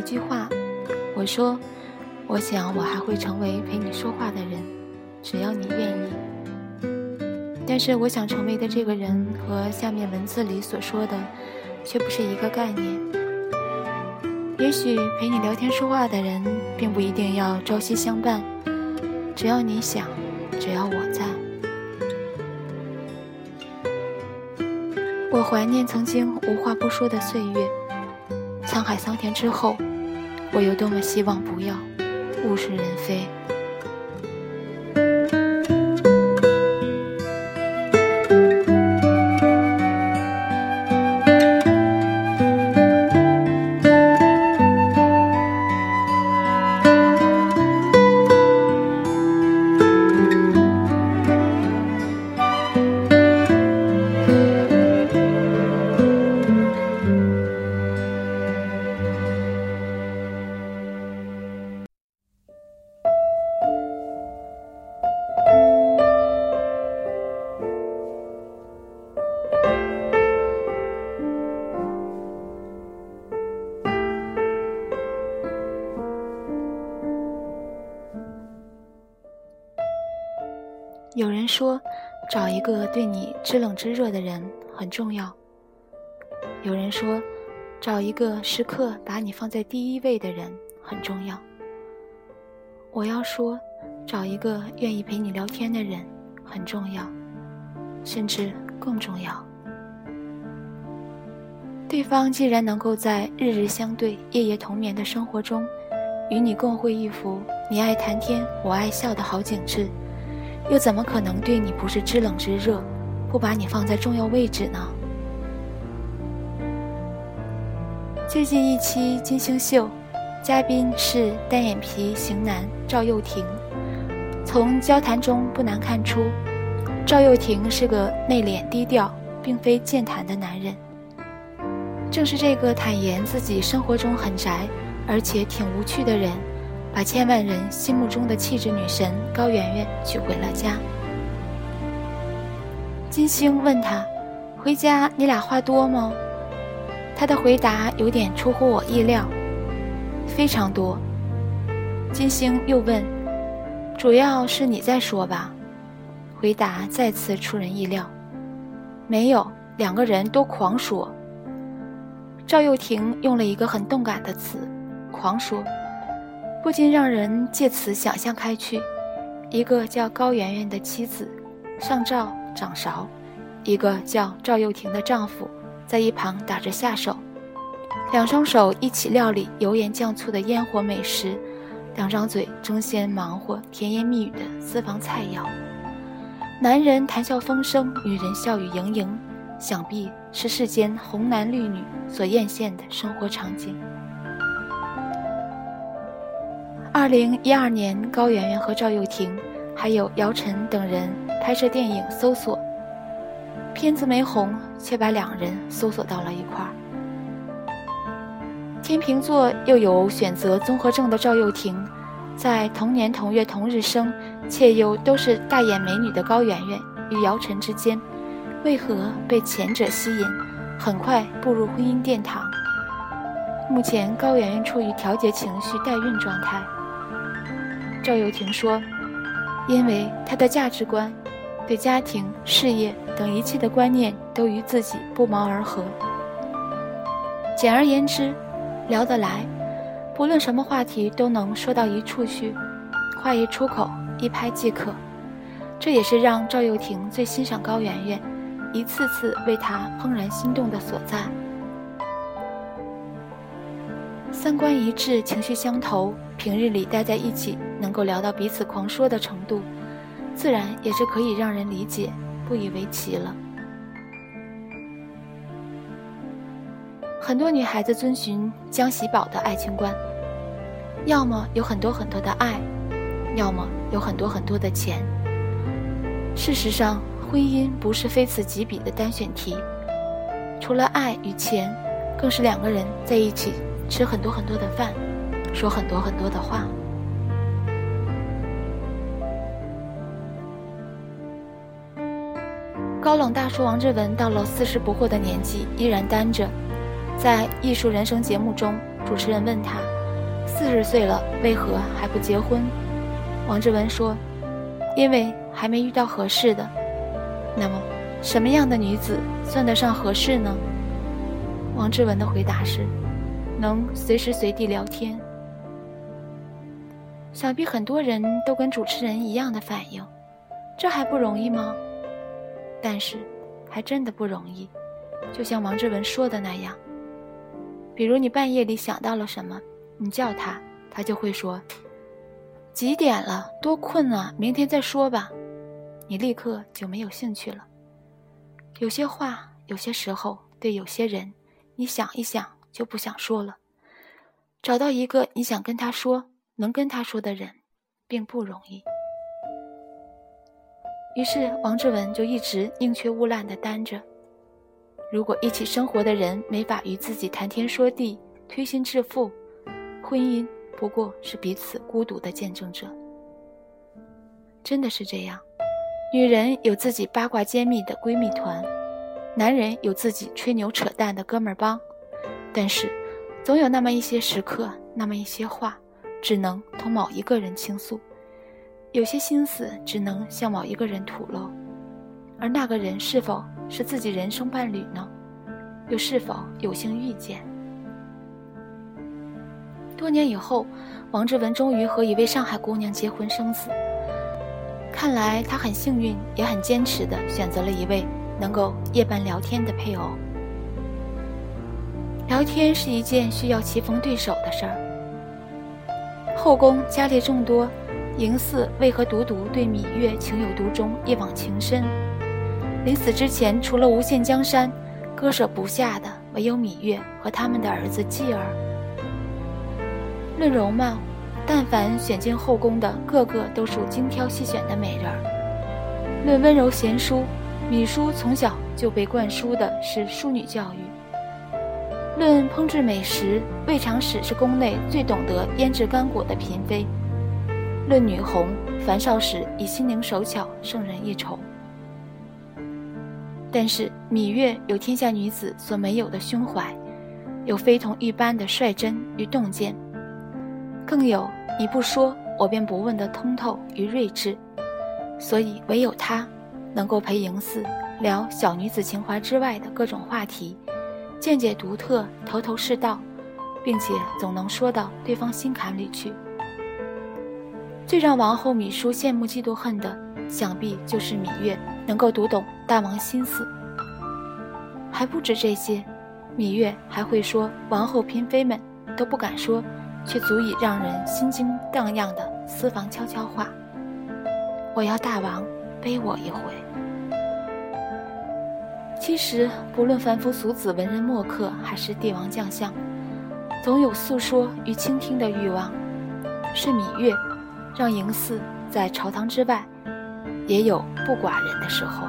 一句话，我说：“我想我还会成为陪你说话的人，只要你愿意。”但是我想成为的这个人和下面文字里所说的，却不是一个概念。也许陪你聊天说话的人，并不一定要朝夕相伴，只要你想，只要我在。我怀念曾经无话不说的岁月，沧海桑田之后，我又多么希望不要物是人非。一个对你知冷知热的人很重要。有人说，找一个时刻把你放在第一位的人很重要。我要说，找一个愿意陪你聊天的人很重要，甚至更重要。对方既然能够在日日相对、夜夜同眠的生活中，与你共绘一幅你爱谈天，我爱笑的好景致。又怎么可能对你不是知冷知热，不把你放在重要位置呢？最近一期金星秀，嘉宾是单眼皮型男赵又廷。从交谈中不难看出，赵又廷是个内敛低调，并非健谈的男人。正是这个坦言自己生活中很宅，而且挺无趣的人。把千万人心目中的气质女神高圆圆娶回了家。金星问他：“回家你俩话多吗？”他的回答有点出乎我意料，非常多。金星又问：“主要是你在说吧？”回答再次出人意料：“没有，两个人都狂说。”赵又廷用了一个很动感的词：“狂说。”不禁让人借此想象开去，一个叫高圆圆的妻子上灶掌勺，一个叫赵又廷的丈夫在一旁打着下手，两双手一起料理油盐酱醋的烟火美食，两张嘴争先忙活甜言蜜语的私房菜肴。男人谈笑风生，女人笑语盈盈，想必是世间红男绿女所艳羡的生活场景。二零一二年，高圆圆和赵又廷，还有姚晨等人拍摄电影《搜索》，片子没红，却把两人搜索到了一块儿。天秤座又有选择综合症的赵又廷，在同年同月同日生，且又都是大眼美女的高圆圆与姚晨之间，为何被前者吸引，很快步入婚姻殿堂？目前，高圆圆处于调节情绪代孕状态。赵又廷说：“因为他的价值观，对家庭、事业等一切的观念都与自己不谋而合。简而言之，聊得来，不论什么话题都能说到一处去，话一出口，一拍即可。这也是让赵又廷最欣赏高圆圆，一次次为他怦然心动的所在。三观一致，情绪相投，平日里待在一起。”能够聊到彼此狂说的程度，自然也是可以让人理解、不以为奇了。很多女孩子遵循江喜宝的爱情观，要么有很多很多的爱，要么有很多很多的钱。事实上，婚姻不是非此即彼的单选题，除了爱与钱，更是两个人在一起吃很多很多的饭，说很多很多的话。高冷大叔王志文到了四十不惑的年纪，依然单着。在《艺术人生》节目中，主持人问他：“四十岁了，为何还不结婚？”王志文说：“因为还没遇到合适的。”那么，什么样的女子算得上合适呢？王志文的回答是：“能随时随地聊天。”想必很多人都跟主持人一样的反应，这还不容易吗？但是，还真的不容易。就像王志文说的那样，比如你半夜里想到了什么，你叫他，他就会说：“几点了？多困啊！明天再说吧。”你立刻就没有兴趣了。有些话，有些时候，对有些人，你想一想就不想说了。找到一个你想跟他说。能跟他说的人，并不容易。于是王志文就一直宁缺毋滥地单着。如果一起生活的人没法与自己谈天说地、推心置腹，婚姻不过是彼此孤独的见证者。真的是这样，女人有自己八卦揭秘的闺蜜团，男人有自己吹牛扯淡的哥们儿帮，但是，总有那么一些时刻，那么一些话。只能同某一个人倾诉，有些心思只能向某一个人吐露，而那个人是否是自己人生伴侣呢？又是否有幸遇见？多年以后，王志文终于和一位上海姑娘结婚生子。看来他很幸运，也很坚持的选择了一位能够夜半聊天的配偶。聊天是一件需要棋逢对手的事儿。后宫佳丽众多，嬴驷为何独独对芈月情有独钟，一往情深？临死之前，除了无限江山，割舍不下的唯有芈月和他们的儿子继儿。论容貌，但凡选进后宫的，个个都属精挑细选的美人儿。论温柔贤淑，芈姝从小就被灌输的是淑女教育。论烹制美食，魏长史是宫内最懂得腌制干果的嫔妃。论女红，樊少时以心灵手巧胜人一筹。但是芈月有天下女子所没有的胸怀，有非同一般的率真与洞见，更有你不说我便不问的通透与睿智。所以唯有她，能够陪嬴驷聊小女子情怀之外的各种话题。见解独特，头头是道，并且总能说到对方心坎里去。最让王后芈姝羡慕嫉妒恨的，想必就是芈月能够读懂大王心思。还不止这些，芈月还会说王后嫔妃们都不敢说，却足以让人心惊荡漾的私房悄悄话。我要大王背我一回。其实，不论凡夫俗子、文人墨客，还是帝王将相，总有诉说与倾听的欲望。是芈月，让嬴驷在朝堂之外，也有不寡人的时候。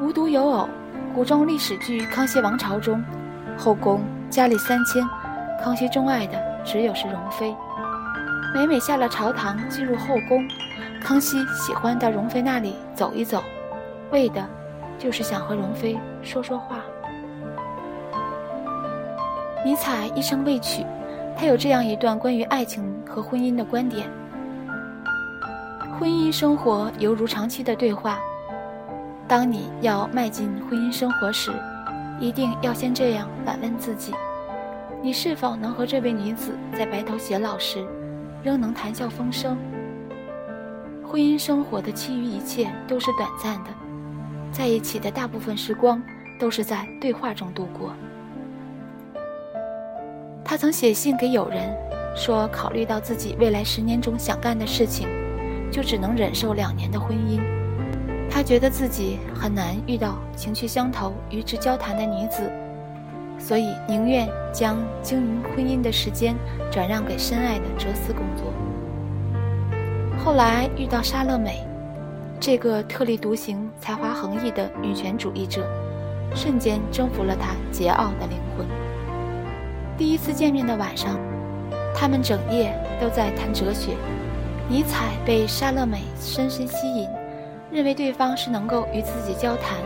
无独有偶，古装历史剧《康熙王朝》中，后宫佳丽三千，康熙钟爱的只有是容妃。每每下了朝堂，进入后宫，康熙喜欢到容妃那里走一走，为的。就是想和容妃说说话。尼采一生未娶，他有这样一段关于爱情和婚姻的观点：婚姻生活犹如长期的对话。当你要迈进婚姻生活时，一定要先这样反问自己：你是否能和这位女子在白头偕老时，仍能谈笑风生？婚姻生活的其余一切都是短暂的。在一起的大部分时光都是在对话中度过。他曾写信给友人，说考虑到自己未来十年中想干的事情，就只能忍受两年的婚姻。他觉得自己很难遇到情趣相投、与之交谈的女子，所以宁愿将经营婚姻的时间转让给深爱的哲思工作。后来遇到莎乐美。这个特立独行、才华横溢的女权主义者，瞬间征服了他桀骜的灵魂。第一次见面的晚上，他们整夜都在谈哲学。尼采被莎乐美深深吸引，认为对方是能够与自己交谈，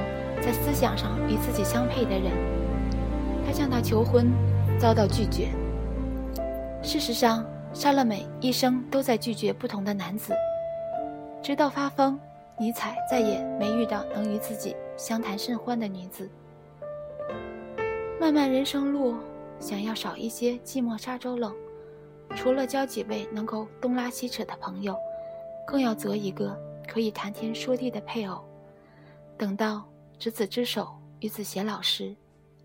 在思想上与自己相配的人。他向她求婚，遭到拒绝。事实上，莎乐美一生都在拒绝不同的男子，直到发疯，尼采再也没遇到能与自己相谈甚欢的女子。漫漫人生路，想要少一些寂寞沙洲冷，除了交几位能够东拉西扯的朋友，更要择一个。可以谈天说地的配偶，等到执子之手与子偕老时，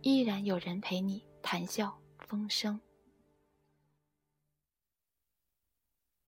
依然有人陪你谈笑风生。